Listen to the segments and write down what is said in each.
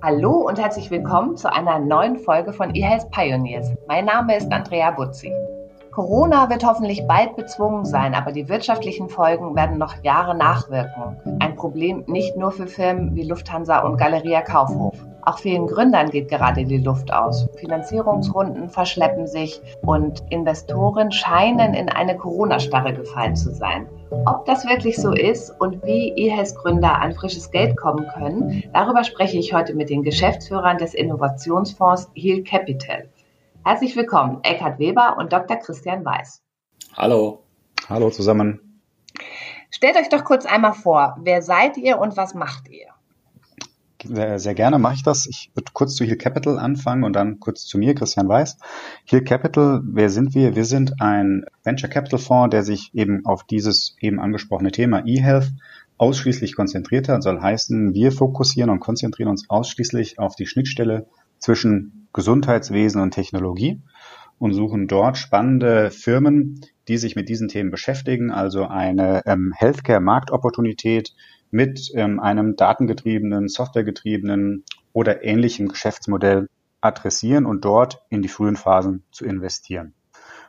Hallo und herzlich willkommen zu einer neuen Folge von eHealth Pioneers. Mein Name ist Andrea Butzi. Corona wird hoffentlich bald bezwungen sein, aber die wirtschaftlichen Folgen werden noch Jahre nachwirken. Ein Problem nicht nur für Firmen wie Lufthansa und Galeria Kaufhof. Auch vielen Gründern geht gerade die Luft aus. Finanzierungsrunden verschleppen sich und Investoren scheinen in eine Corona-Starre gefallen zu sein. Ob das wirklich so ist und wie eHealth-Gründer an frisches Geld kommen können, darüber spreche ich heute mit den Geschäftsführern des Innovationsfonds Heal Capital. Herzlich willkommen, Eckhard Weber und Dr. Christian Weiß. Hallo. Hallo zusammen. Stellt euch doch kurz einmal vor, wer seid ihr und was macht ihr? Sehr, sehr gerne mache ich das. Ich würde kurz zu Heal Capital anfangen und dann kurz zu mir, Christian Weiß. Heal Capital, wer sind wir? Wir sind ein Venture Capital Fonds, der sich eben auf dieses eben angesprochene Thema eHealth ausschließlich konzentriert hat. Soll heißen, wir fokussieren und konzentrieren uns ausschließlich auf die Schnittstelle zwischen Gesundheitswesen und Technologie und suchen dort spannende Firmen, die sich mit diesen Themen beschäftigen, also eine ähm, Healthcare-Marktopportunität mit ähm, einem datengetriebenen, softwaregetriebenen oder ähnlichem Geschäftsmodell adressieren und dort in die frühen Phasen zu investieren.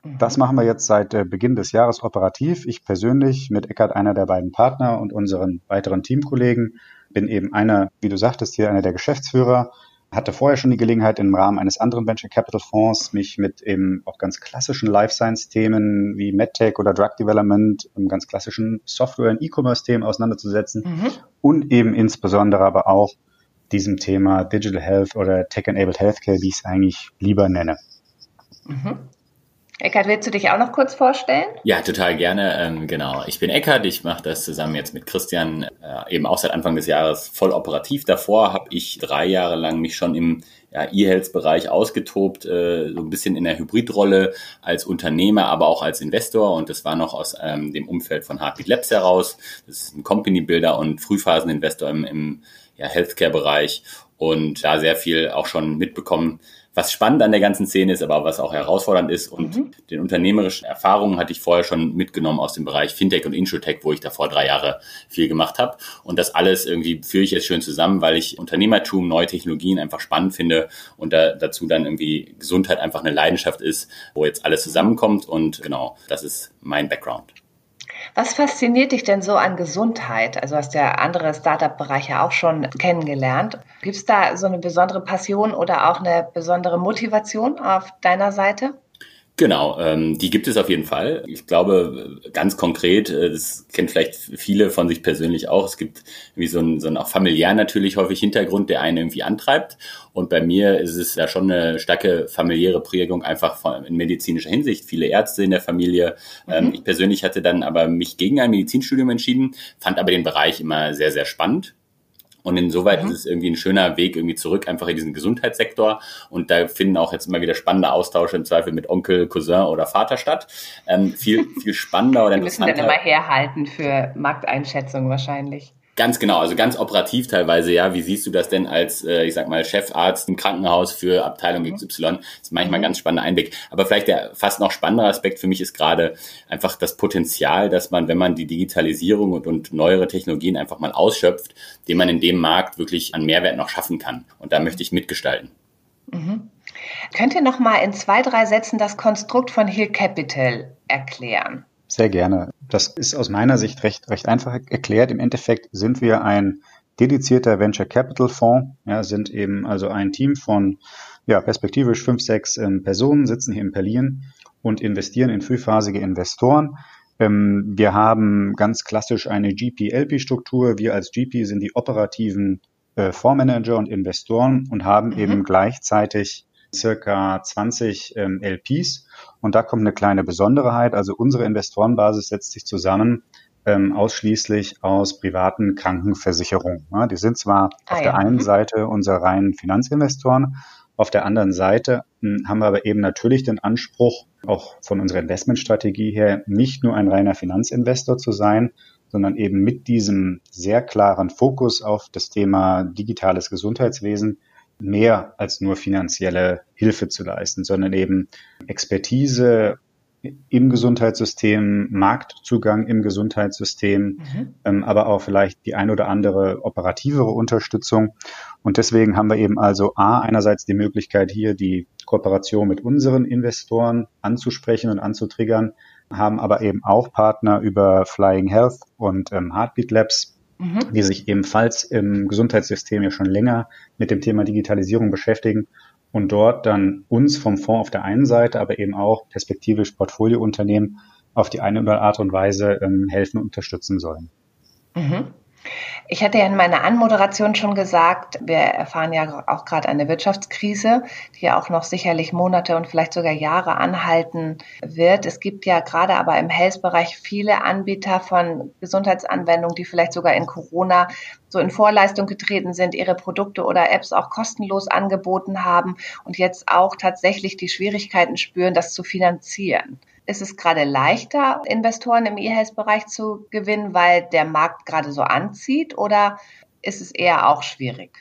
Mhm. Das machen wir jetzt seit äh, Beginn des Jahres operativ. Ich persönlich mit Eckert, einer der beiden Partner und unseren weiteren Teamkollegen, bin eben einer, wie du sagtest, hier einer der Geschäftsführer hatte vorher schon die Gelegenheit, im Rahmen eines anderen Venture Capital Fonds mich mit eben auch ganz klassischen Life Science Themen wie MedTech oder Drug Development, ganz klassischen Software- und E-Commerce Themen auseinanderzusetzen mhm. und eben insbesondere aber auch diesem Thema Digital Health oder Tech-Enabled Healthcare, wie ich es eigentlich lieber nenne. Mhm. Eckart, willst du dich auch noch kurz vorstellen? Ja, total gerne. Ähm, genau. Ich bin Eckart. Ich mache das zusammen jetzt mit Christian äh, eben auch seit Anfang des Jahres voll operativ. Davor habe ich drei Jahre lang mich schon im ja, E-Health-Bereich ausgetobt, äh, so ein bisschen in der Hybridrolle als Unternehmer, aber auch als Investor. Und das war noch aus ähm, dem Umfeld von Heartbeat Labs heraus. Das ist ein Company-Builder und Frühphasen-Investor im, im ja, Healthcare-Bereich und da sehr viel auch schon mitbekommen, was spannend an der ganzen Szene ist, aber was auch herausfordernd ist. Und mhm. den unternehmerischen Erfahrungen hatte ich vorher schon mitgenommen aus dem Bereich Fintech und Insurtech, wo ich davor drei Jahre viel gemacht habe. Und das alles irgendwie führe ich jetzt schön zusammen, weil ich Unternehmertum, neue Technologien einfach spannend finde und da, dazu dann irgendwie Gesundheit einfach eine Leidenschaft ist, wo jetzt alles zusammenkommt. Und genau, das ist mein Background. Was fasziniert dich denn so an Gesundheit? Also hast ja andere Startup-Bereiche auch schon kennengelernt. Gibt es da so eine besondere Passion oder auch eine besondere Motivation auf deiner Seite? Genau, ähm, die gibt es auf jeden Fall. Ich glaube, ganz konkret, äh, das kennt vielleicht viele von sich persönlich auch, es gibt wie so einen, so einen auch familiär natürlich häufig Hintergrund, der einen irgendwie antreibt. Und bei mir ist es ja schon eine starke familiäre Prägung, einfach von, in medizinischer Hinsicht. Viele Ärzte in der Familie. Ähm, mhm. ich persönlich hatte dann aber mich gegen ein Medizinstudium entschieden, fand aber den Bereich immer sehr, sehr spannend und insoweit mhm. ist es irgendwie ein schöner Weg irgendwie zurück einfach in diesen Gesundheitssektor. Und da finden auch jetzt immer wieder spannende Austausche im Zweifel mit Onkel, Cousin oder Vater statt. Ähm, viel, viel spannender oder interessanter. Wir müssen dann immer herhalten für Markteinschätzung wahrscheinlich. Ganz genau, also ganz operativ teilweise, ja. Wie siehst du das denn als, äh, ich sag mal, Chefarzt im Krankenhaus für Abteilung XY? Mhm. Das ist manchmal ein mhm. ganz spannender Einblick. Aber vielleicht der fast noch spannendere Aspekt für mich ist gerade einfach das Potenzial, dass man, wenn man die Digitalisierung und, und neuere Technologien einfach mal ausschöpft, den man in dem Markt wirklich an Mehrwert noch schaffen kann. Und da möchte ich mitgestalten. Mhm. Könnt ihr noch mal in zwei, drei Sätzen das Konstrukt von Hill Capital erklären? Sehr gerne. Das ist aus meiner Sicht recht, recht einfach erklärt. Im Endeffekt sind wir ein dedizierter Venture Capital Fonds, ja, sind eben also ein Team von ja, perspektivisch fünf, sechs ähm, Personen, sitzen hier in Berlin und investieren in frühphasige Investoren. Ähm, wir haben ganz klassisch eine GP-LP-Struktur. Wir als GP sind die operativen äh, Fondsmanager und Investoren und haben mhm. eben gleichzeitig circa 20 ähm, LPs. Und da kommt eine kleine Besonderheit. Also unsere Investorenbasis setzt sich zusammen ähm, ausschließlich aus privaten Krankenversicherungen. Ja, die sind zwar ah, auf ja. der einen mhm. Seite unsere reinen Finanzinvestoren, auf der anderen Seite hm, haben wir aber eben natürlich den Anspruch, auch von unserer Investmentstrategie her, nicht nur ein reiner Finanzinvestor zu sein, sondern eben mit diesem sehr klaren Fokus auf das Thema digitales Gesundheitswesen mehr als nur finanzielle Hilfe zu leisten, sondern eben Expertise im Gesundheitssystem, Marktzugang im Gesundheitssystem, mhm. ähm, aber auch vielleicht die ein oder andere operativere Unterstützung. Und deswegen haben wir eben also A, einerseits die Möglichkeit hier die Kooperation mit unseren Investoren anzusprechen und anzutriggern, haben aber eben auch Partner über Flying Health und ähm, Heartbeat Labs, mhm. die sich ebenfalls im Gesundheitssystem ja schon länger mit dem Thema Digitalisierung beschäftigen und dort dann uns vom Fonds auf der einen Seite, aber eben auch perspektivisch Portfoliounternehmen auf die eine oder andere Art und Weise ähm, helfen und unterstützen sollen. Mhm. Ich hatte ja in meiner Anmoderation schon gesagt, wir erfahren ja auch gerade eine Wirtschaftskrise, die ja auch noch sicherlich Monate und vielleicht sogar Jahre anhalten wird. Es gibt ja gerade aber im Health-Bereich viele Anbieter von Gesundheitsanwendungen, die vielleicht sogar in Corona so in Vorleistung getreten sind, ihre Produkte oder Apps auch kostenlos angeboten haben und jetzt auch tatsächlich die Schwierigkeiten spüren, das zu finanzieren. Ist es gerade leichter, Investoren im E-Health-Bereich zu gewinnen, weil der Markt gerade so anzieht oder ist es eher auch schwierig?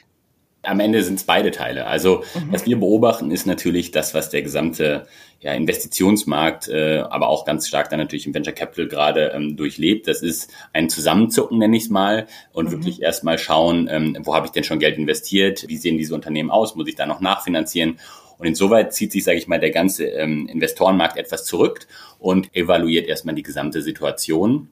Am Ende sind es beide Teile. Also mhm. was wir beobachten, ist natürlich das, was der gesamte ja, Investitionsmarkt, äh, aber auch ganz stark dann natürlich im Venture Capital gerade ähm, durchlebt. Das ist ein Zusammenzucken, nenne ich es mal, und mhm. wirklich erstmal schauen, ähm, wo habe ich denn schon Geld investiert, wie sehen diese Unternehmen aus, muss ich da noch nachfinanzieren und insoweit zieht sich, sage ich mal, der ganze ähm, Investorenmarkt etwas zurück und evaluiert erstmal die gesamte Situation.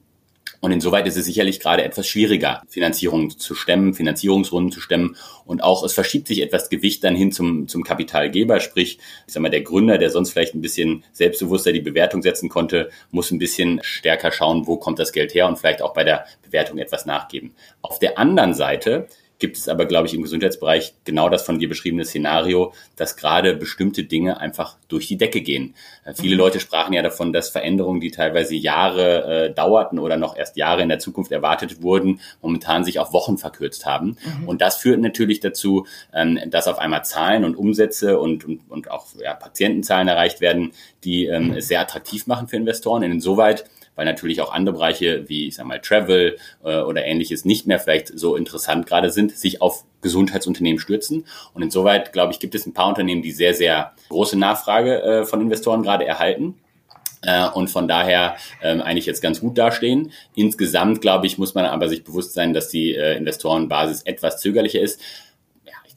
Und insoweit ist es sicherlich gerade etwas schwieriger, Finanzierungen zu stemmen, Finanzierungsrunden zu stemmen. Und auch es verschiebt sich etwas Gewicht dann hin zum, zum Kapitalgeber. Sprich, ich sag mal, der Gründer, der sonst vielleicht ein bisschen selbstbewusster die Bewertung setzen konnte, muss ein bisschen stärker schauen, wo kommt das Geld her und vielleicht auch bei der Bewertung etwas nachgeben. Auf der anderen Seite gibt es aber, glaube ich, im Gesundheitsbereich genau das von dir beschriebene Szenario, dass gerade bestimmte Dinge einfach durch die Decke gehen. Äh, viele mhm. Leute sprachen ja davon, dass Veränderungen, die teilweise Jahre äh, dauerten oder noch erst Jahre in der Zukunft erwartet wurden, momentan sich auf Wochen verkürzt haben. Mhm. Und das führt natürlich dazu, ähm, dass auf einmal Zahlen und Umsätze und, und, und auch ja, Patientenzahlen erreicht werden, die ähm, es sehr attraktiv machen für Investoren. Insoweit weil natürlich auch andere Bereiche wie, ich sag mal, Travel äh, oder ähnliches nicht mehr vielleicht so interessant gerade sind, sich auf Gesundheitsunternehmen stürzen. Und insoweit, glaube ich, gibt es ein paar Unternehmen, die sehr, sehr große Nachfrage äh, von Investoren gerade erhalten äh, und von daher ähm, eigentlich jetzt ganz gut dastehen. Insgesamt, glaube ich, muss man aber sich bewusst sein, dass die äh, Investorenbasis etwas zögerlicher ist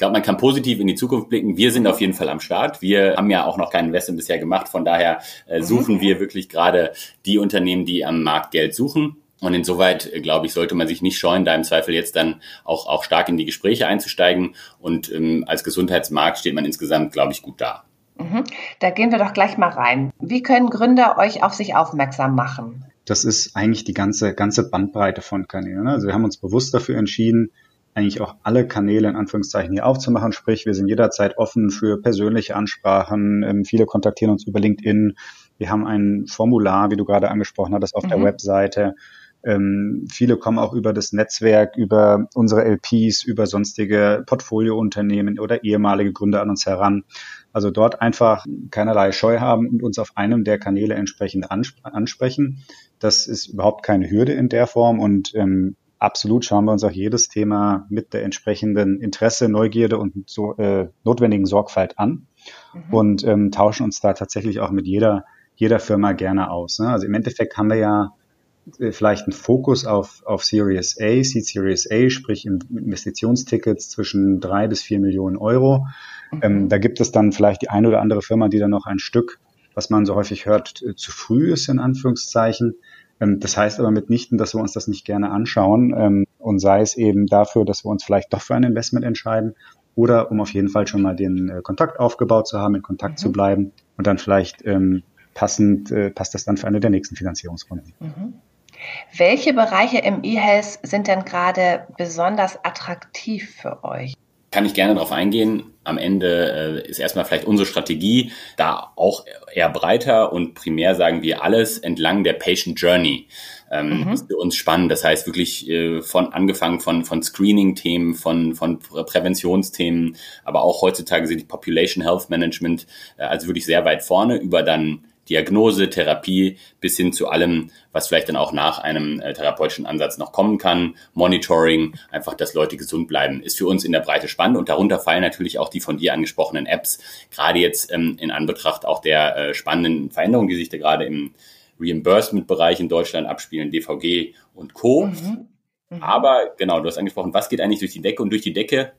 glaube, man kann positiv in die Zukunft blicken. Wir sind auf jeden Fall am Start. Wir haben ja auch noch keinen Investment bisher gemacht. Von daher äh, mhm. suchen mhm. wir wirklich gerade die Unternehmen, die am Markt Geld suchen. Und insoweit, äh, glaube ich, sollte man sich nicht scheuen, da im Zweifel jetzt dann auch, auch stark in die Gespräche einzusteigen. Und ähm, als Gesundheitsmarkt steht man insgesamt, glaube ich, gut da. Mhm. Da gehen wir doch gleich mal rein. Wie können Gründer euch auf sich aufmerksam machen? Das ist eigentlich die ganze, ganze Bandbreite von Kanälen. Also wir haben uns bewusst dafür entschieden, eigentlich auch alle Kanäle in Anführungszeichen hier aufzumachen. Sprich, wir sind jederzeit offen für persönliche Ansprachen. Ähm, viele kontaktieren uns über LinkedIn. Wir haben ein Formular, wie du gerade angesprochen hattest, auf mhm. der Webseite. Ähm, viele kommen auch über das Netzwerk, über unsere LPs, über sonstige Portfoliounternehmen oder ehemalige Gründer an uns heran. Also dort einfach keinerlei Scheu haben und uns auf einem der Kanäle entsprechend ansprechen. Das ist überhaupt keine Hürde in der Form und ähm, absolut schauen wir uns auch jedes Thema mit der entsprechenden Interesse, Neugierde und so, äh, notwendigen Sorgfalt an mhm. und ähm, tauschen uns da tatsächlich auch mit jeder, jeder Firma gerne aus. Ne? Also im Endeffekt haben wir ja äh, vielleicht einen Fokus auf, auf Series A, Seed Series A, sprich Investitionstickets zwischen drei bis vier Millionen Euro. Mhm. Ähm, da gibt es dann vielleicht die eine oder andere Firma, die dann noch ein Stück, was man so häufig hört, äh, zu früh ist, in Anführungszeichen. Ähm, das heißt aber mitnichten, dass wir uns das nicht gerne anschauen ähm, und sei es eben dafür, dass wir uns vielleicht doch für ein Investment entscheiden oder um auf jeden Fall schon mal den äh, Kontakt aufgebaut zu haben, in Kontakt mhm. zu bleiben und dann vielleicht ähm, passend äh, passt das dann für eine der nächsten Finanzierungsrunden. Mhm. Welche Bereiche im E-Health sind denn gerade besonders attraktiv für euch? Kann ich gerne darauf eingehen. Am Ende äh, ist erstmal vielleicht unsere Strategie da auch eher breiter und primär sagen wir alles entlang der Patient Journey. Ähm, mhm. ist für uns spannend. Das heißt wirklich äh, von angefangen von von Screening-Themen, von von Präventionsthemen, aber auch heutzutage sind die Population Health Management äh, also wirklich sehr weit vorne über dann Diagnose, Therapie bis hin zu allem, was vielleicht dann auch nach einem äh, therapeutischen Ansatz noch kommen kann. Monitoring, einfach, dass Leute gesund bleiben, ist für uns in der Breite spannend und darunter fallen natürlich auch die von dir angesprochenen Apps, gerade jetzt ähm, in Anbetracht auch der äh, spannenden Veränderungen, die sich da gerade im Reimbursement-Bereich in Deutschland abspielen, DVG und Co. Mhm. Mhm. Aber genau, du hast angesprochen, was geht eigentlich durch die Decke und durch die Decke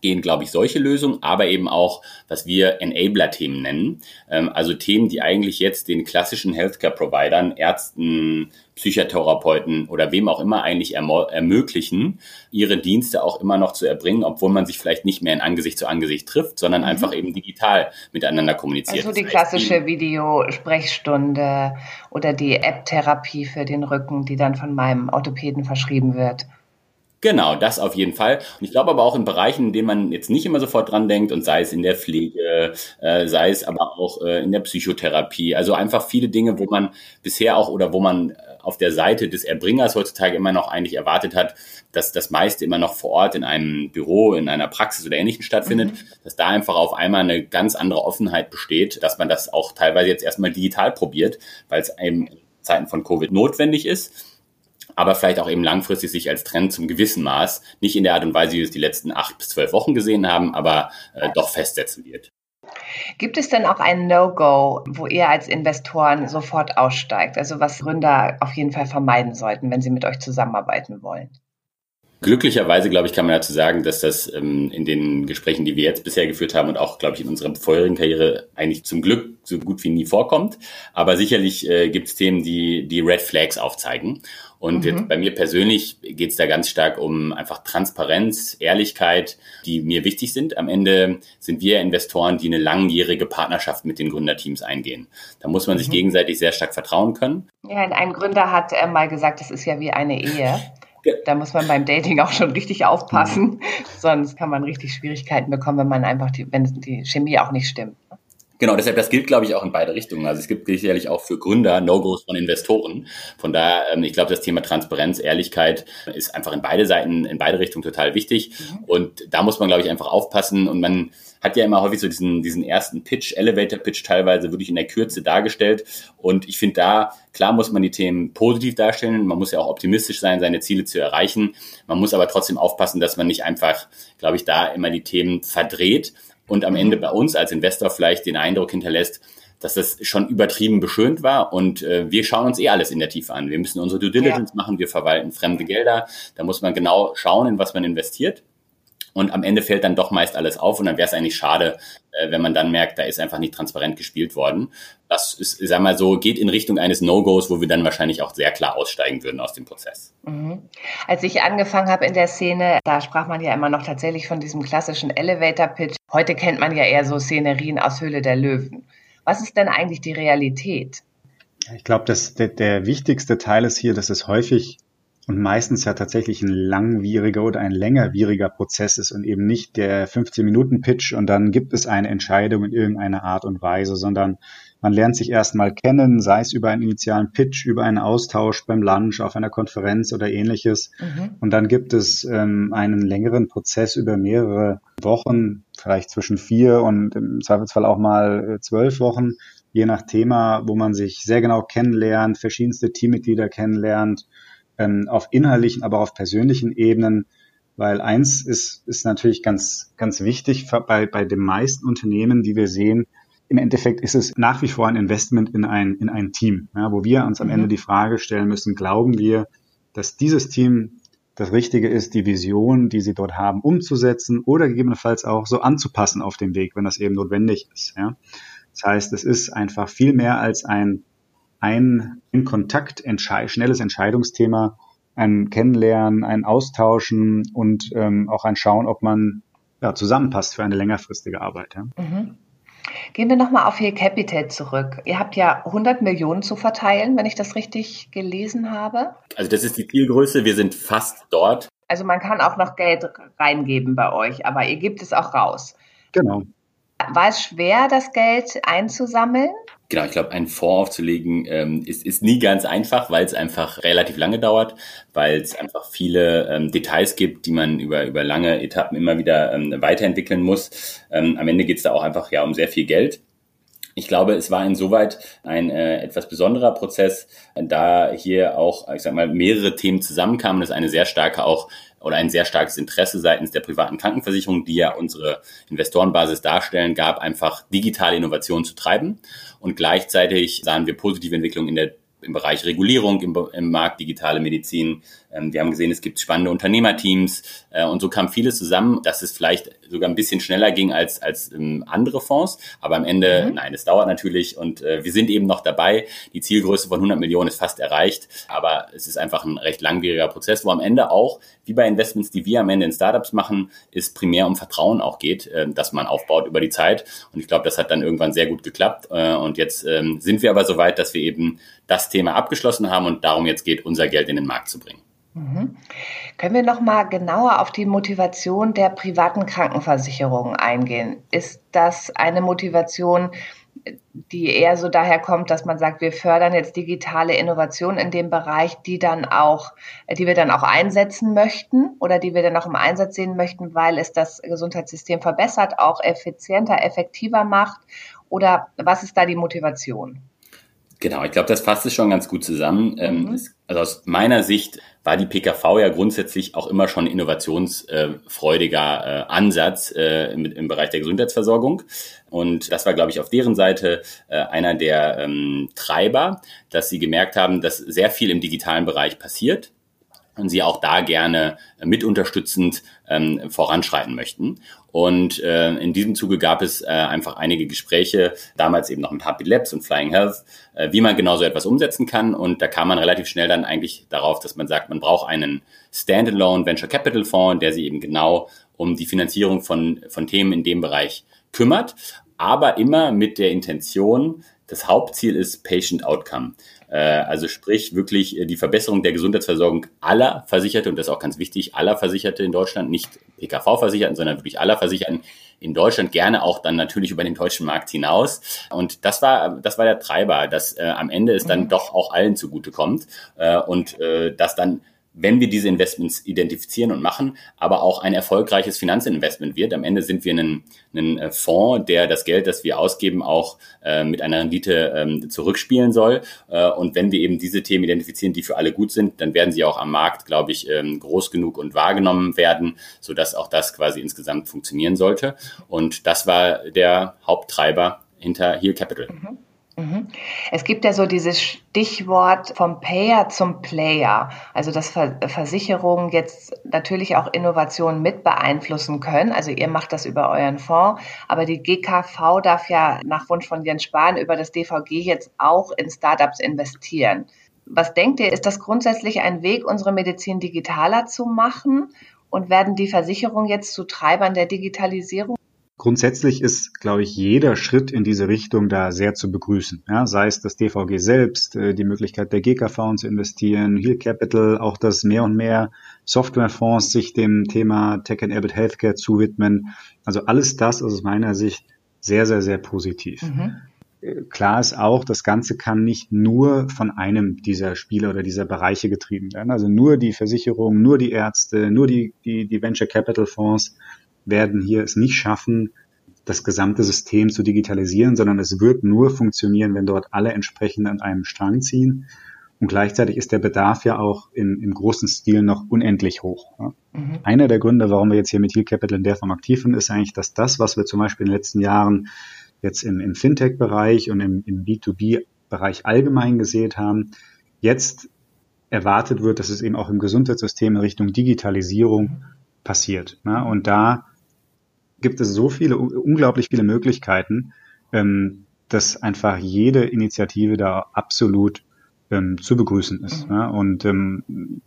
gehen, glaube ich, solche Lösungen, aber eben auch, was wir Enabler-Themen nennen. Ähm, also Themen, die eigentlich jetzt den klassischen Healthcare-Providern, Ärzten, Psychotherapeuten oder wem auch immer eigentlich ermöglichen, ihre Dienste auch immer noch zu erbringen, obwohl man sich vielleicht nicht mehr in Angesicht zu Angesicht trifft, sondern mhm. einfach eben digital miteinander kommuniziert. Also die klassische Videosprechstunde oder die App-Therapie für den Rücken, die dann von meinem Orthopäden verschrieben wird. Genau, das auf jeden Fall. Und ich glaube aber auch in Bereichen, in denen man jetzt nicht immer sofort dran denkt, und sei es in der Pflege, äh, sei es aber auch äh, in der Psychotherapie, also einfach viele Dinge, wo man bisher auch oder wo man äh, auf der Seite des Erbringers heutzutage immer noch eigentlich erwartet hat, dass das meiste immer noch vor Ort in einem Büro, in einer Praxis oder ähnlichem stattfindet, mhm. dass da einfach auf einmal eine ganz andere Offenheit besteht, dass man das auch teilweise jetzt erstmal digital probiert, weil es eben in Zeiten von Covid notwendig ist aber vielleicht auch eben langfristig sich als Trend zum gewissen Maß, nicht in der Art und Weise, wie wir es die letzten acht bis zwölf Wochen gesehen haben, aber äh, doch festsetzen wird. Gibt es denn auch ein No-Go, wo ihr als Investoren sofort aussteigt? Also was Gründer auf jeden Fall vermeiden sollten, wenn sie mit euch zusammenarbeiten wollen? Glücklicherweise, glaube ich, kann man dazu sagen, dass das ähm, in den Gesprächen, die wir jetzt bisher geführt haben und auch, glaube ich, in unserer vorherigen Karriere eigentlich zum Glück so gut wie nie vorkommt. Aber sicherlich äh, gibt es Themen, die die Red Flags aufzeigen. Und mhm. jetzt bei mir persönlich geht es da ganz stark um einfach Transparenz, Ehrlichkeit, die mir wichtig sind. Am Ende sind wir Investoren, die eine langjährige Partnerschaft mit den Gründerteams eingehen. Da muss man sich mhm. gegenseitig sehr stark vertrauen können. Ja, ein Gründer hat äh, mal gesagt, das ist ja wie eine Ehe. Da muss man beim Dating auch schon richtig aufpassen, mhm. sonst kann man richtig Schwierigkeiten bekommen, wenn man einfach die, wenn die Chemie auch nicht stimmt. Genau, deshalb, das gilt, glaube ich, auch in beide Richtungen. Also es gibt sicherlich auch für Gründer No-Gos von Investoren. Von daher, ähm, ich glaube, das Thema Transparenz, Ehrlichkeit ist einfach in beide Seiten, in beide Richtungen total wichtig. Mhm. Und da muss man, glaube ich, einfach aufpassen. Und man hat ja immer häufig so diesen, diesen ersten Pitch, Elevator-Pitch teilweise wirklich in der Kürze dargestellt. Und ich finde da, klar muss man die Themen positiv darstellen. Man muss ja auch optimistisch sein, seine Ziele zu erreichen. Man muss aber trotzdem aufpassen, dass man nicht einfach, glaube ich, da immer die Themen verdreht und am Ende bei uns als Investor vielleicht den Eindruck hinterlässt, dass das schon übertrieben beschönt war und äh, wir schauen uns eh alles in der Tiefe an. Wir müssen unsere Due Diligence ja. machen, wir verwalten fremde Gelder, da muss man genau schauen, in was man investiert und am Ende fällt dann doch meist alles auf und dann wäre es eigentlich schade, äh, wenn man dann merkt, da ist einfach nicht transparent gespielt worden. Das ist, sag mal so, geht in Richtung eines No-Gos, wo wir dann wahrscheinlich auch sehr klar aussteigen würden aus dem Prozess. Mhm. Als ich angefangen habe in der Szene, da sprach man ja immer noch tatsächlich von diesem klassischen Elevator-Pitch. Heute kennt man ja eher so Szenerien aus Höhle der Löwen. Was ist denn eigentlich die Realität? Ich glaube, dass der, der wichtigste Teil ist hier, dass es häufig und meistens ja tatsächlich ein langwieriger oder ein längerwieriger Prozess ist und eben nicht der 15-Minuten-Pitch und dann gibt es eine Entscheidung in irgendeiner Art und Weise, sondern man lernt sich erstmal kennen, sei es über einen initialen Pitch, über einen Austausch beim Lunch, auf einer Konferenz oder ähnliches. Mhm. Und dann gibt es ähm, einen längeren Prozess über mehrere Wochen, vielleicht zwischen vier und im Zweifelsfall auch mal äh, zwölf Wochen, je nach Thema, wo man sich sehr genau kennenlernt, verschiedenste Teammitglieder kennenlernt, ähm, auf inhaltlichen, aber auf persönlichen Ebenen, weil eins ist, ist natürlich ganz, ganz wichtig bei, bei den meisten Unternehmen, die wir sehen, im Endeffekt ist es nach wie vor ein Investment in ein, in ein Team, ja, wo wir uns am mhm. Ende die Frage stellen müssen, glauben wir, dass dieses Team das Richtige ist, die Vision, die sie dort haben, umzusetzen oder gegebenenfalls auch so anzupassen auf dem Weg, wenn das eben notwendig ist. Ja. Das heißt, es ist einfach viel mehr als ein ein in Kontakt entschei schnelles Entscheidungsthema, ein Kennenlernen, ein Austauschen und ähm, auch ein Schauen, ob man ja, zusammenpasst für eine längerfristige Arbeit. Ja. Mhm. Gehen wir nochmal auf Ihr Capital zurück. Ihr habt ja 100 Millionen zu verteilen, wenn ich das richtig gelesen habe. Also das ist die Zielgröße. Wir sind fast dort. Also man kann auch noch Geld reingeben bei euch, aber ihr gebt es auch raus. Genau. War es schwer, das Geld einzusammeln? Genau, ich glaube, einen Fonds aufzulegen ähm, ist, ist nie ganz einfach, weil es einfach relativ lange dauert, weil es einfach viele ähm, Details gibt, die man über, über lange Etappen immer wieder ähm, weiterentwickeln muss. Ähm, am Ende geht es da auch einfach ja um sehr viel Geld. Ich glaube, es war insoweit ein äh, etwas besonderer Prozess, da hier auch, ich sag mal, mehrere Themen zusammenkamen. Das eine sehr starke auch oder ein sehr starkes Interesse seitens der privaten Krankenversicherung, die ja unsere Investorenbasis darstellen, gab, einfach digitale Innovation zu treiben. Und gleichzeitig sahen wir positive Entwicklungen in der im Bereich Regulierung im, im Markt digitale Medizin. Ähm, wir haben gesehen, es gibt spannende Unternehmerteams äh, und so kam vieles zusammen, dass es vielleicht sogar ein bisschen schneller ging als, als ähm, andere Fonds. Aber am Ende, mhm. nein, es dauert natürlich und äh, wir sind eben noch dabei. Die Zielgröße von 100 Millionen ist fast erreicht, aber es ist einfach ein recht langwieriger Prozess, wo am Ende auch, wie bei Investments, die wir am Ende in Startups machen, es primär um Vertrauen auch geht, äh, dass man aufbaut über die Zeit. Und ich glaube, das hat dann irgendwann sehr gut geklappt. Und jetzt ähm, sind wir aber so weit, dass wir eben das Thema abgeschlossen haben und darum jetzt geht, unser Geld in den Markt zu bringen. Mhm. Können wir noch mal genauer auf die Motivation der privaten Krankenversicherung eingehen? Ist das eine Motivation, die eher so daher kommt, dass man sagt, wir fördern jetzt digitale Innovation in dem Bereich, die dann auch, die wir dann auch einsetzen möchten oder die wir dann auch im Einsatz sehen möchten, weil es das Gesundheitssystem verbessert, auch effizienter, effektiver macht? Oder was ist da die Motivation? Genau, ich glaube, das fasst es schon ganz gut zusammen. Ähm, mhm. Also aus meiner Sicht war die PKV ja grundsätzlich auch immer schon innovationsfreudiger äh, Ansatz äh, im, Bereich der Gesundheitsversorgung. Und das war, glaube ich, auf deren Seite äh, einer der ähm, Treiber, dass sie gemerkt haben, dass sehr viel im digitalen Bereich passiert und sie auch da gerne mit unterstützend ähm, voranschreiten möchten. Und äh, in diesem Zuge gab es äh, einfach einige Gespräche, damals eben noch mit Happy Labs und Flying Health, äh, wie man genau so etwas umsetzen kann. Und da kam man relativ schnell dann eigentlich darauf, dass man sagt, man braucht einen Standalone Venture Capital Fonds, der sich eben genau um die Finanzierung von, von Themen in dem Bereich kümmert, aber immer mit der Intention, das Hauptziel ist Patient Outcome. Äh, also sprich wirklich äh, die Verbesserung der Gesundheitsversorgung aller Versicherte, und das ist auch ganz wichtig, aller Versicherte in Deutschland, nicht PKV-Versicherten, sondern wirklich aller Versicherten in Deutschland, gerne auch dann natürlich über den deutschen Markt hinaus. Und das war, das war der Treiber, dass äh, am Ende es dann mhm. doch auch allen zugutekommt äh, und äh, dass dann wenn wir diese Investments identifizieren und machen, aber auch ein erfolgreiches Finanzinvestment wird. Am Ende sind wir ein, ein äh, Fonds, der das Geld, das wir ausgeben, auch äh, mit einer Rendite ähm, zurückspielen soll. Äh, und wenn wir eben diese Themen identifizieren, die für alle gut sind, dann werden sie auch am Markt, glaube ich, ähm, groß genug und wahrgenommen werden, sodass auch das quasi insgesamt funktionieren sollte. Und das war der Haupttreiber hinter Heal Capital. Mhm. Mhm. Es gibt ja so dieses Stichwort vom Payer zum Player, also dass Versicherungen jetzt natürlich auch Innovationen mit beeinflussen können. Also ihr macht das über euren Fonds, aber die GKV darf ja nach Wunsch von Jens Spahn über das DVG jetzt auch in Startups investieren. Was denkt ihr, ist das grundsätzlich ein Weg, unsere Medizin digitaler zu machen? Und werden die Versicherungen jetzt zu Treibern der Digitalisierung? Grundsätzlich ist, glaube ich, jeder Schritt in diese Richtung da sehr zu begrüßen. Ja, sei es das DVG selbst, äh, die Möglichkeit der GKV zu investieren, Heal Capital, auch dass mehr und mehr Softwarefonds sich dem Thema Tech-Enabled Healthcare zuwidmen. Also alles das ist aus meiner Sicht sehr, sehr, sehr positiv. Mhm. Äh, klar ist auch, das Ganze kann nicht nur von einem dieser Spieler oder dieser Bereiche getrieben werden. Also nur die Versicherung, nur die Ärzte, nur die, die, die Venture Capital Fonds werden hier es nicht schaffen, das gesamte System zu digitalisieren, sondern es wird nur funktionieren, wenn dort alle entsprechend an einem Strang ziehen. Und gleichzeitig ist der Bedarf ja auch im, im großen Stil noch unendlich hoch. Ja. Mhm. Einer der Gründe, warum wir jetzt hier mit Heal Capital in der Form aktiv sind, ist eigentlich, dass das, was wir zum Beispiel in den letzten Jahren jetzt im, im Fintech-Bereich und im, im B2B-Bereich allgemein gesehen haben, jetzt erwartet wird, dass es eben auch im Gesundheitssystem in Richtung Digitalisierung passiert. Ne? Und da gibt es so viele, unglaublich viele Möglichkeiten, ähm, dass einfach jede Initiative da absolut ähm, zu begrüßen ist. Mhm. Ne? Und ähm,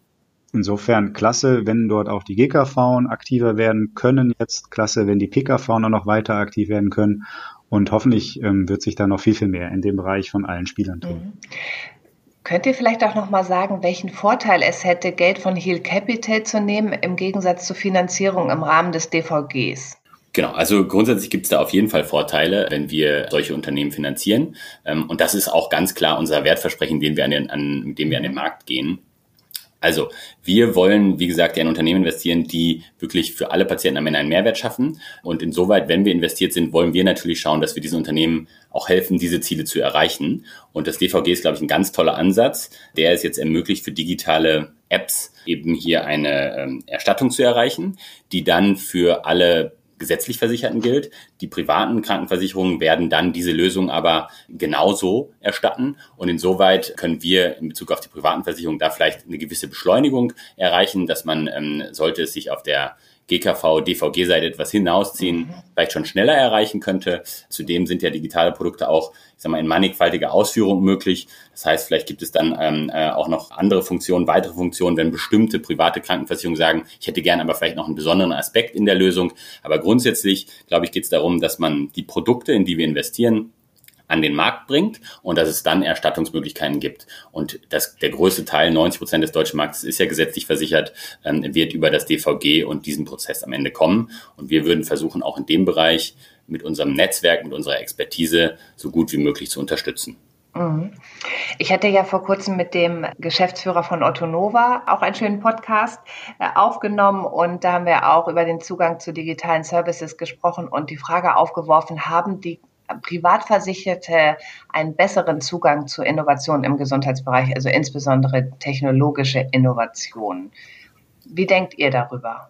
insofern klasse, wenn dort auch die GKV aktiver werden können jetzt, klasse, wenn die PKV noch weiter aktiv werden können. Und hoffentlich ähm, wird sich da noch viel, viel mehr in dem Bereich von allen Spielern tun. Mhm. Könnt ihr vielleicht auch noch mal sagen, welchen Vorteil es hätte, Geld von Heal Capital zu nehmen im Gegensatz zur Finanzierung im Rahmen des DVGs? Genau, also grundsätzlich gibt es da auf jeden Fall Vorteile, wenn wir solche Unternehmen finanzieren. Ähm, und das ist auch ganz klar unser Wertversprechen, den wir an den, an, mit dem wir an den Markt gehen. Also wir wollen, wie gesagt, in Unternehmen investieren, die wirklich für alle Patienten am Ende einen Mehrwert schaffen. Und insoweit, wenn wir investiert sind, wollen wir natürlich schauen, dass wir diesen Unternehmen auch helfen, diese Ziele zu erreichen. Und das DVG ist, glaube ich, ein ganz toller Ansatz, der es jetzt ermöglicht, für digitale Apps eben hier eine ähm, Erstattung zu erreichen, die dann für alle gesetzlich Versicherten gilt. Die privaten Krankenversicherungen werden dann diese Lösung aber genauso erstatten. Und insoweit können wir in Bezug auf die privaten Versicherungen da vielleicht eine gewisse Beschleunigung erreichen, dass man, ähm, sollte es sich auf der GKV, DVG-Seite etwas hinausziehen, mhm. vielleicht schon schneller erreichen könnte. Zudem sind ja digitale Produkte auch, ich sag mal, in mannigfaltiger Ausführung möglich. Das heißt, vielleicht gibt es dann ähm, äh, auch noch andere Funktionen, weitere Funktionen, wenn bestimmte private Krankenversicherungen sagen, ich hätte gern aber vielleicht noch einen besonderen Aspekt in der Lösung. Aber grundsätzlich, glaube ich, geht es darum, dass man die Produkte, in die wir investieren, an den Markt bringt und dass es dann Erstattungsmöglichkeiten gibt. Und das, der größte Teil, 90 Prozent des deutschen Marktes, ist ja gesetzlich versichert, ähm, wird über das DVG und diesen Prozess am Ende kommen. Und wir würden versuchen, auch in dem Bereich mit unserem Netzwerk, mit unserer Expertise so gut wie möglich zu unterstützen. Mhm. Ich hatte ja vor kurzem mit dem Geschäftsführer von Otto Nova auch einen schönen Podcast äh, aufgenommen und da haben wir auch über den Zugang zu digitalen Services gesprochen und die Frage aufgeworfen, haben die Privatversicherte einen besseren Zugang zu Innovation im Gesundheitsbereich, also insbesondere technologische Innovation. Wie denkt ihr darüber?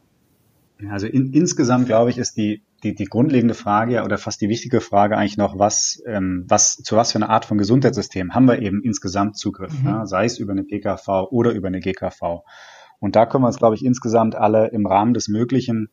Also in, insgesamt glaube ich, ist die, die, die grundlegende Frage oder fast die wichtige Frage eigentlich noch, was, ähm, was, zu was für eine Art von Gesundheitssystem haben wir eben insgesamt Zugriff, mhm. ne? sei es über eine PKV oder über eine GKV. Und da können wir uns, glaube ich, insgesamt alle im Rahmen des Möglichen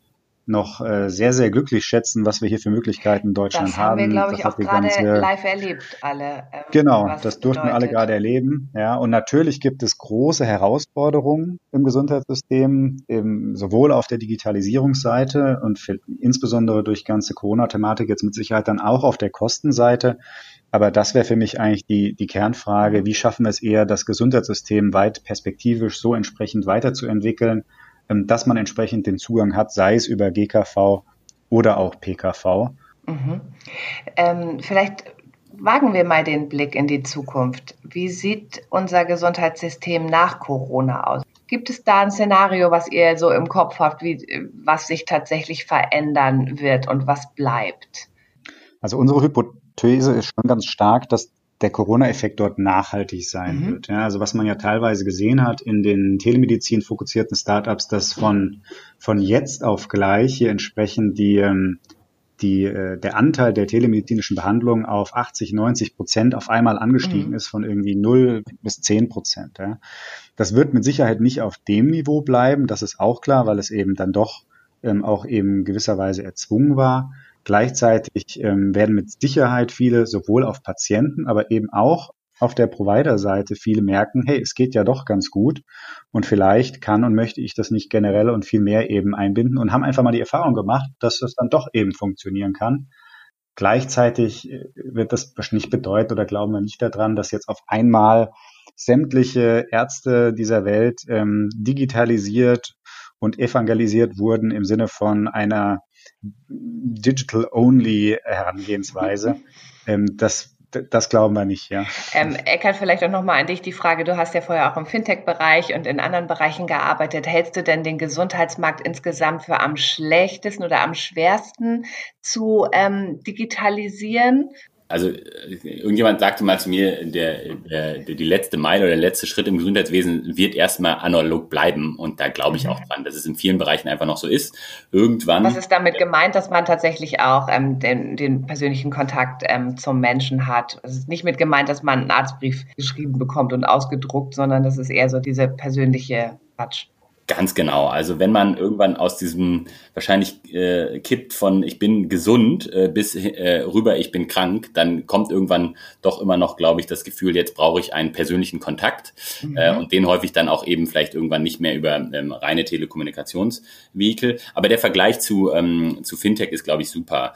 noch äh, sehr, sehr glücklich schätzen, was wir hier für Möglichkeiten in Deutschland das haben. Wir, glaube ich, auch gerade live erlebt, alle. Ähm, genau, das durften wir alle gerade erleben. Ja, und natürlich gibt es große Herausforderungen im Gesundheitssystem, eben sowohl auf der Digitalisierungsseite und für, insbesondere durch ganze Corona-Thematik jetzt mit Sicherheit dann auch auf der Kostenseite. Aber das wäre für mich eigentlich die, die Kernfrage, wie schaffen wir es eher, das Gesundheitssystem weit perspektivisch so entsprechend weiterzuentwickeln, dass man entsprechend den Zugang hat, sei es über GKV oder auch PKV. Mhm. Ähm, vielleicht wagen wir mal den Blick in die Zukunft. Wie sieht unser Gesundheitssystem nach Corona aus? Gibt es da ein Szenario, was ihr so im Kopf habt, wie, was sich tatsächlich verändern wird und was bleibt? Also unsere Hypothese ist schon ganz stark, dass der Corona-Effekt dort nachhaltig sein mhm. wird. Ja, also was man ja teilweise gesehen hat in den Telemedizin fokussierten Startups, dass von, von jetzt auf gleich hier entsprechend die, ähm, die, äh, der Anteil der telemedizinischen Behandlung auf 80, 90 Prozent auf einmal angestiegen mhm. ist von irgendwie 0 bis 10 Prozent. Ja. Das wird mit Sicherheit nicht auf dem Niveau bleiben, das ist auch klar, weil es eben dann doch ähm, auch eben gewisserweise erzwungen war. Gleichzeitig ähm, werden mit Sicherheit viele sowohl auf Patienten, aber eben auch auf der Provider-Seite viele merken, hey, es geht ja doch ganz gut und vielleicht kann und möchte ich das nicht generell und viel mehr eben einbinden und haben einfach mal die Erfahrung gemacht, dass das dann doch eben funktionieren kann. Gleichzeitig äh, wird das nicht bedeuten oder glauben wir nicht daran, dass jetzt auf einmal sämtliche Ärzte dieser Welt ähm, digitalisiert und evangelisiert wurden im Sinne von einer Digital-Only Herangehensweise. ähm, das das glauben wir nicht, ja. Ähm, Eckert, vielleicht auch nochmal an dich die Frage. Du hast ja vorher auch im Fintech-Bereich und in anderen Bereichen gearbeitet. Hältst du denn den Gesundheitsmarkt insgesamt für am schlechtesten oder am schwersten zu ähm, digitalisieren? Also äh, irgendjemand sagte mal zu mir, der, der, die letzte Meile oder der letzte Schritt im Gesundheitswesen wird erstmal analog bleiben. Und da glaube ich auch dran, dass es in vielen Bereichen einfach noch so ist. Irgendwann. Was ist damit gemeint, dass man tatsächlich auch ähm, den, den persönlichen Kontakt ähm, zum Menschen hat? Es ist nicht mit gemeint, dass man einen Arztbrief geschrieben bekommt und ausgedruckt, sondern das ist eher so diese persönliche Touch. Ganz genau. Also wenn man irgendwann aus diesem wahrscheinlich äh, kippt von ich bin gesund äh, bis äh, rüber ich bin krank, dann kommt irgendwann doch immer noch, glaube ich, das Gefühl, jetzt brauche ich einen persönlichen Kontakt mhm. äh, und den häufig dann auch eben vielleicht irgendwann nicht mehr über ähm, reine Telekommunikationsvehikel. Aber der Vergleich zu, ähm, zu Fintech ist, glaube ich, super.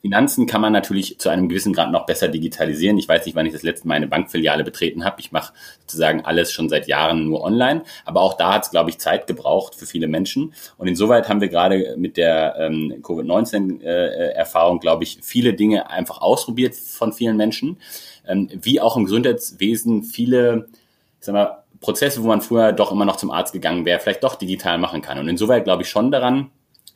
Finanzen kann man natürlich zu einem gewissen Grad noch besser digitalisieren. Ich weiß nicht, wann ich das letzte Mal eine Bankfiliale betreten habe. Ich mache sozusagen alles schon seit Jahren nur online. Aber auch da hat es, glaube ich, Zeit gebraucht für viele Menschen. Und insoweit haben wir gerade mit der ähm, Covid-19-Erfahrung, äh, glaube ich, viele Dinge einfach ausprobiert von vielen Menschen. Ähm, wie auch im Gesundheitswesen viele, ich sag mal, Prozesse, wo man früher doch immer noch zum Arzt gegangen wäre, vielleicht doch digital machen kann. Und insoweit glaube ich schon daran,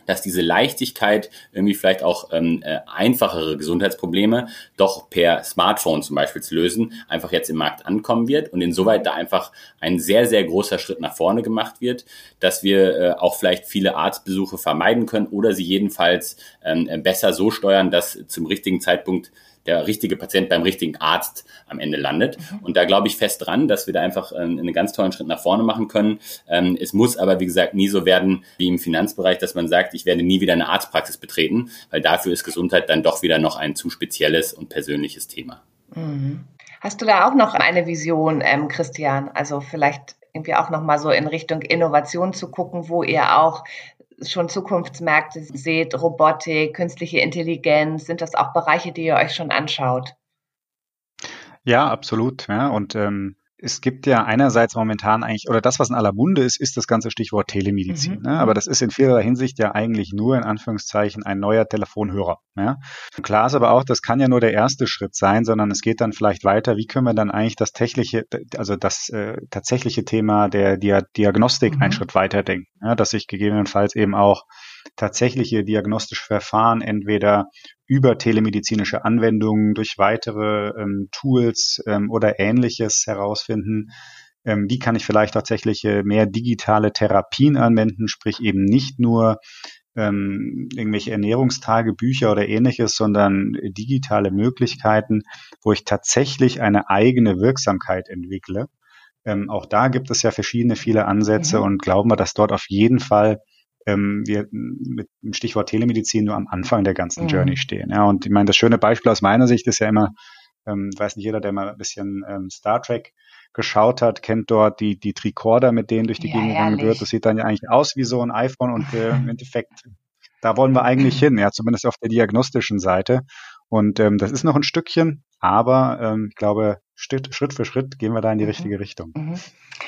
dass diese Leichtigkeit irgendwie vielleicht auch ähm, äh, einfachere Gesundheitsprobleme doch per Smartphone zum Beispiel zu lösen, einfach jetzt im Markt ankommen wird und insoweit da einfach ein sehr, sehr großer Schritt nach vorne gemacht wird, dass wir äh, auch vielleicht viele Arztbesuche vermeiden können oder sie jedenfalls ähm, besser so steuern, dass zum richtigen Zeitpunkt der richtige Patient beim richtigen Arzt am Ende landet. Mhm. Und da glaube ich fest dran, dass wir da einfach ähm, einen ganz tollen Schritt nach vorne machen können. Ähm, es muss aber, wie gesagt, nie so werden wie im Finanzbereich, dass man sagt, ich werde nie wieder eine Arztpraxis betreten, weil dafür ist Gesundheit dann doch wieder noch ein zu spezielles und persönliches Thema. Mhm. Hast du da auch noch eine Vision, ähm, Christian? Also vielleicht irgendwie auch noch mal so in Richtung Innovation zu gucken, wo ihr auch schon Zukunftsmärkte seht, Robotik, künstliche Intelligenz? Sind das auch Bereiche, die ihr euch schon anschaut? Ja, absolut. Ja, und ähm, es gibt ja einerseits momentan eigentlich, oder das, was in aller Munde ist, ist das ganze Stichwort Telemedizin. Mhm. Ne? Aber das ist in vielerlei Hinsicht ja eigentlich nur in Anführungszeichen ein neuer Telefonhörer. Ja? Klar ist aber auch, das kann ja nur der erste Schritt sein, sondern es geht dann vielleicht weiter. Wie können wir dann eigentlich das tägliche, also das äh, tatsächliche Thema der Dia Diagnostik mhm. einen Schritt weiter denken? Ja? Dass sich gegebenenfalls eben auch tatsächliche diagnostische Verfahren entweder über telemedizinische Anwendungen durch weitere ähm, Tools ähm, oder ähnliches herausfinden. Ähm, wie kann ich vielleicht tatsächlich äh, mehr digitale Therapien anwenden, sprich eben nicht nur ähm, irgendwelche Ernährungstagebücher oder ähnliches, sondern digitale Möglichkeiten, wo ich tatsächlich eine eigene Wirksamkeit entwickle. Ähm, auch da gibt es ja verschiedene, viele Ansätze mhm. und glauben wir, dass dort auf jeden Fall ähm, wir mit dem Stichwort Telemedizin nur am Anfang der ganzen mhm. Journey stehen. Ja, und ich meine, das schöne Beispiel aus meiner Sicht ist ja immer, ähm, weiß nicht jeder, der mal ein bisschen ähm, Star Trek geschaut hat, kennt dort die, die Tricorder, mit denen durch die ja, Gegend gegangen wird. Das sieht dann ja eigentlich aus wie so ein iPhone und äh, im Endeffekt, da wollen wir eigentlich hin, ja, zumindest auf der diagnostischen Seite. Und ähm, das ist noch ein Stückchen, aber ähm, ich glaube, Schritt, Schritt für Schritt gehen wir da in die mhm. richtige Richtung. Mhm.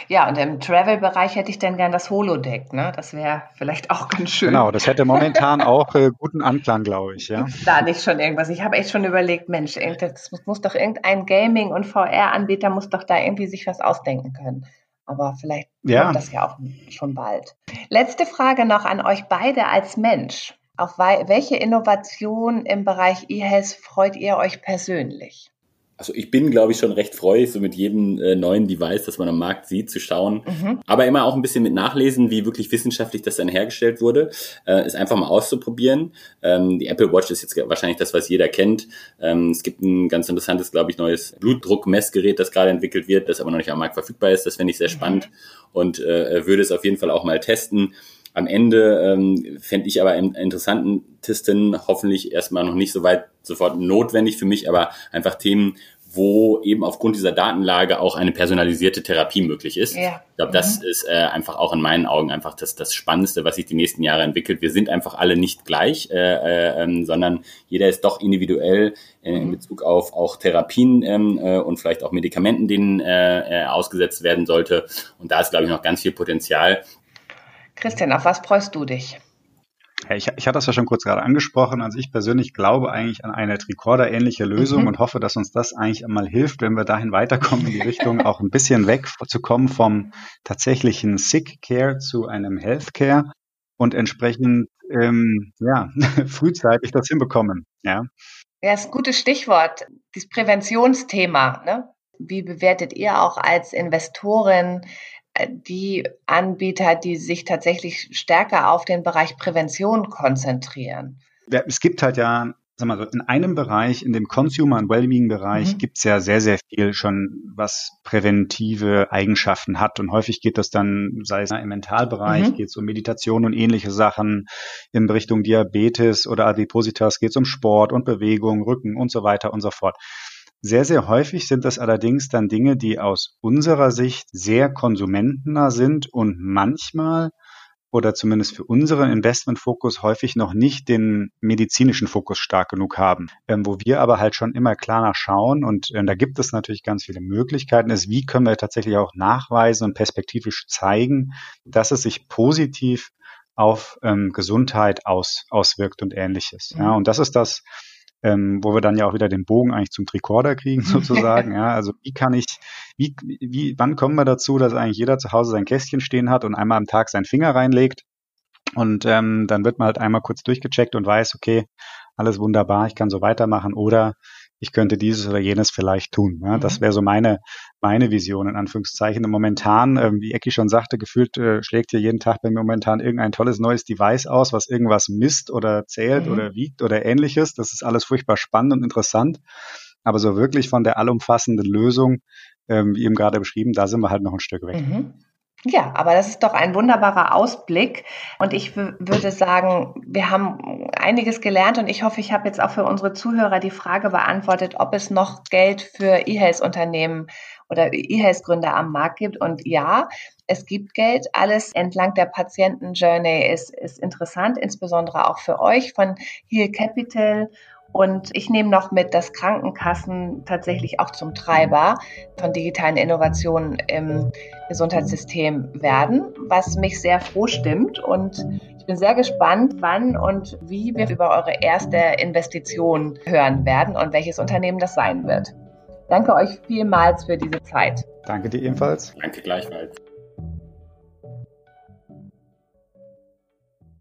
Ja, und im Travel-Bereich hätte ich dann gern das Holodeck, ne? Das wäre vielleicht auch ganz schön. Genau, das hätte momentan auch äh, guten Anklang, glaube ich, ja. Da nicht schon irgendwas. Ich habe echt schon überlegt, Mensch, das muss, muss doch irgendein Gaming- und VR-Anbieter muss doch da irgendwie sich was ausdenken können. Aber vielleicht ja. kommt das ja auch schon bald. Letzte Frage noch an euch beide als Mensch. Auf welche Innovation im Bereich E-Health freut ihr euch persönlich? Also ich bin, glaube ich, schon recht freudig, so mit jedem äh, neuen Device, das man am Markt sieht, zu schauen. Mhm. Aber immer auch ein bisschen mit nachlesen, wie wirklich wissenschaftlich das dann hergestellt wurde, äh, es einfach mal auszuprobieren. Ähm, die Apple Watch ist jetzt wahrscheinlich das, was jeder kennt. Ähm, es gibt ein ganz interessantes, glaube ich, neues Blutdruckmessgerät, das gerade entwickelt wird, das aber noch nicht am Markt verfügbar ist. Das finde ich sehr mhm. spannend und äh, würde es auf jeden Fall auch mal testen. Am Ende ähm, fände ich aber im interessantesten, hoffentlich erstmal noch nicht so weit sofort notwendig für mich, aber einfach Themen, wo eben aufgrund dieser Datenlage auch eine personalisierte Therapie möglich ist. Ja. Ich glaube, das mhm. ist äh, einfach auch in meinen Augen einfach das, das Spannendste, was sich die nächsten Jahre entwickelt. Wir sind einfach alle nicht gleich, äh, äh, ähm, sondern jeder ist doch individuell äh, in mhm. Bezug auf auch Therapien ähm, äh, und vielleicht auch Medikamenten, denen äh, äh, ausgesetzt werden sollte. Und da ist, glaube ich, noch ganz viel Potenzial. Christian, auf was freust du dich? Ich, ich hatte das ja schon kurz gerade angesprochen. Also ich persönlich glaube eigentlich an eine Tricorder-ähnliche Lösung mhm. und hoffe, dass uns das eigentlich einmal hilft, wenn wir dahin weiterkommen in die Richtung, auch ein bisschen weg zu kommen vom tatsächlichen Sick Care zu einem Health Care und entsprechend ähm, ja, frühzeitig das hinbekommen. Ja. ja, ist ein gutes Stichwort. Das Präventionsthema. Ne? Wie bewertet ihr auch als Investorin die Anbieter, die sich tatsächlich stärker auf den Bereich Prävention konzentrieren? Ja, es gibt halt ja sag mal so, in einem Bereich, in dem Consumer- und Wellbeing-Bereich, mhm. gibt es ja sehr, sehr viel schon, was präventive Eigenschaften hat. Und häufig geht das dann, sei es im Mentalbereich, mhm. geht es um Meditation und ähnliche Sachen. In Richtung Diabetes oder Adipositas geht es um Sport und Bewegung, Rücken und so weiter und so fort. Sehr, sehr häufig sind das allerdings dann Dinge, die aus unserer Sicht sehr konsumentennah sind und manchmal oder zumindest für unseren Investmentfokus häufig noch nicht den medizinischen Fokus stark genug haben. Ähm, wo wir aber halt schon immer klar nachschauen und äh, da gibt es natürlich ganz viele Möglichkeiten, ist, wie können wir tatsächlich auch nachweisen und perspektivisch zeigen, dass es sich positiv auf ähm, Gesundheit aus, auswirkt und ähnliches. Ja, und das ist das, ähm, wo wir dann ja auch wieder den Bogen eigentlich zum Tricorder kriegen sozusagen. ja, also wie kann ich, wie, wie, wann kommen wir dazu, dass eigentlich jeder zu Hause sein Kästchen stehen hat und einmal am Tag seinen Finger reinlegt und ähm, dann wird man halt einmal kurz durchgecheckt und weiß, okay, alles wunderbar, ich kann so weitermachen oder ich könnte dieses oder jenes vielleicht tun. Ja, das mhm. wäre so meine, meine Vision in Anführungszeichen. Und momentan, ähm, wie Ecki schon sagte, gefühlt äh, schlägt hier jeden Tag bei mir momentan irgendein tolles neues Device aus, was irgendwas misst oder zählt mhm. oder wiegt oder ähnliches. Das ist alles furchtbar spannend und interessant. Aber so wirklich von der allumfassenden Lösung, ähm, wie eben gerade beschrieben, da sind wir halt noch ein Stück weg. Mhm. Ja, aber das ist doch ein wunderbarer Ausblick. Und ich würde sagen, wir haben einiges gelernt und ich hoffe, ich habe jetzt auch für unsere Zuhörer die Frage beantwortet, ob es noch Geld für E-Health-Unternehmen oder E-Health-Gründer am Markt gibt. Und ja, es gibt Geld. Alles entlang der Patienten-Journey ist, ist interessant, insbesondere auch für euch von Heal Capital und ich nehme noch mit, dass Krankenkassen tatsächlich auch zum Treiber von digitalen Innovationen im Gesundheitssystem werden, was mich sehr froh stimmt. Und ich bin sehr gespannt, wann und wie wir über eure erste Investition hören werden und welches Unternehmen das sein wird. Danke euch vielmals für diese Zeit. Danke dir ebenfalls. Danke gleichfalls.